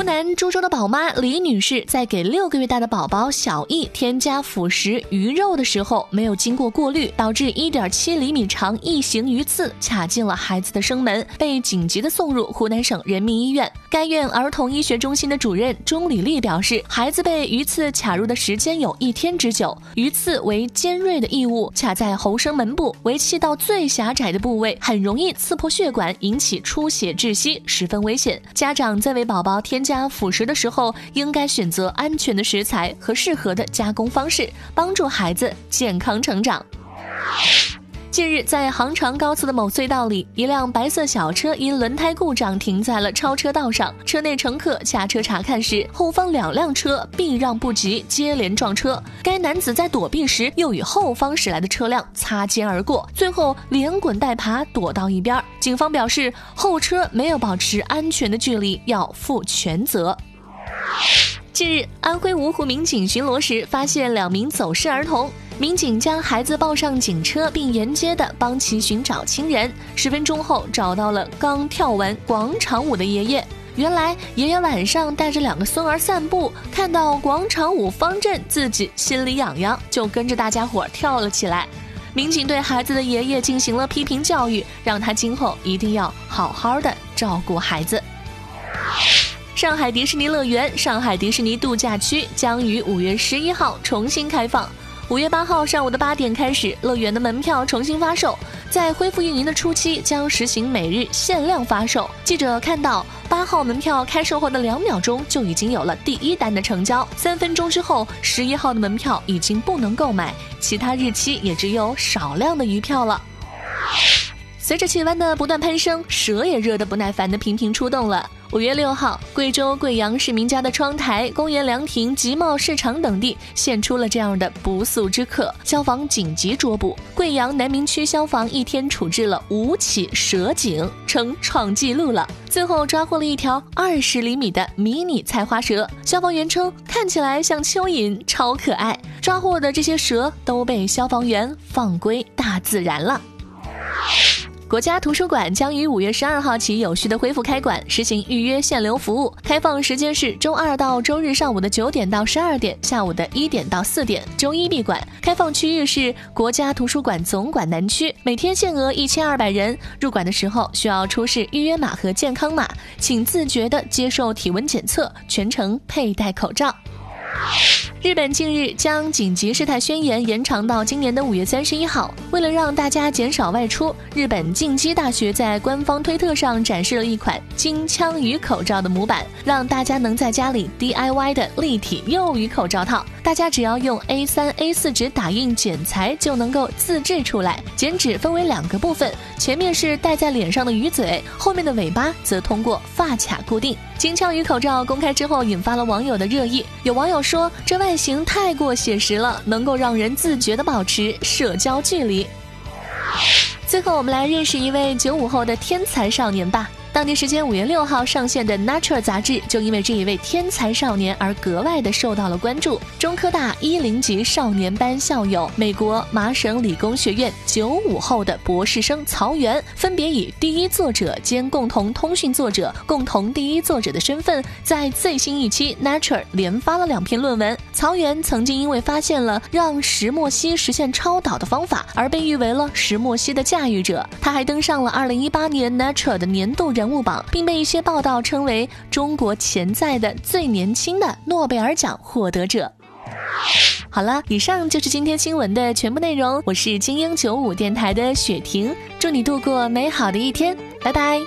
湖南株洲的宝妈李女士在给六个月大的宝宝小易添加辅食鱼肉的时候，没有经过过滤，导致一点七厘米长异形鱼刺卡进了孩子的生门，被紧急的送入湖南省人民医院。该院儿童医学中心的主任钟李丽表示，孩子被鱼刺卡入的时间有一天之久，鱼刺为尖锐的异物，卡在喉声门部，为气道最狭窄的部位，很容易刺破血管，引起出血窒息，十分危险。家长在为宝宝添加加辅食的时候，应该选择安全的食材和适合的加工方式，帮助孩子健康成长。近日，在杭长高速的某隧道里，一辆白色小车因轮胎故障停在了超车道上。车内乘客下车查看时，后方两辆车避让不及，接连撞车。该男子在躲避时，又与后方驶来的车辆擦肩而过，最后连滚带爬躲到一边。警方表示，后车没有保持安全的距离，要负全责。近日，安徽芜湖民警巡逻时发现两名走失儿童。民警将孩子抱上警车，并沿街的帮其寻找亲人。十分钟后，找到了刚跳完广场舞的爷爷。原来，爷爷晚上带着两个孙儿散步，看到广场舞方阵，自己心里痒痒，就跟着大家伙跳了起来。民警对孩子的爷爷进行了批评教育，让他今后一定要好好的照顾孩子。上海迪士尼乐园上海迪士尼度假区将于五月十一号重新开放。五月八号上午的八点开始，乐园的门票重新发售。在恢复运营的初期，将实行每日限量发售。记者看到，八号门票开售后的两秒钟就已经有了第一单的成交，三分钟之后，十一号的门票已经不能购买，其他日期也只有少量的余票了。随着气温的不断攀升，蛇也热得不耐烦的频频出动了。五月六号，贵州贵阳市民家的窗台、公园凉亭、集贸市场等地现出了这样的不速之客，消防紧急捉捕。贵阳南明区消防一天处置了五起蛇警，称创纪录了。最后抓获了一条二十厘米的迷你菜花蛇，消防员称看起来像蚯蚓，超可爱。抓获的这些蛇都被消防员放归大自然了。国家图书馆将于五月十二号起有序的恢复开馆，实行预约限流服务。开放时间是周二到周日上午的九点到十二点，下午的一点到四点。周一闭馆。开放区域是国家图书馆总馆南区，每天限额一千二百人。入馆的时候需要出示预约码和健康码，请自觉的接受体温检测，全程佩戴口罩。日本近日将紧急事态宣言延长到今年的五月三十一号。为了让大家减少外出，日本近畿大学在官方推特上展示了一款金枪鱼口罩的模板，让大家能在家里 DIY 的立体幼鱼口罩套。大家只要用 A 三、A 四纸打印剪裁，就能够自制出来。剪纸分为两个部分，前面是戴在脸上的鱼嘴，后面的尾巴则通过发卡固定。金枪鱼口罩公开之后，引发了网友的热议。有网友说，这外外形太过写实了，能够让人自觉的保持社交距离。最后，我们来认识一位九五后的天才少年吧。当地时间五月六号上线的《Nature》杂志，就因为这一位天才少年而格外的受到了关注。中科大一零级少年班校友、美国麻省理工学院九五后的博士生曹源，分别以第一作者兼共同通讯作者、共同第一作者的身份，在最新一期《Nature》连发了两篇论文。曹源曾经因为发现了让石墨烯实现超导的方法，而被誉为了石墨烯的驾驭者。他还登上了二零一八年《Nature》的年度。人物榜，并被一些报道称为中国潜在的最年轻的诺贝尔奖获得者。好了，以上就是今天新闻的全部内容。我是精英九五电台的雪婷，祝你度过美好的一天，拜拜。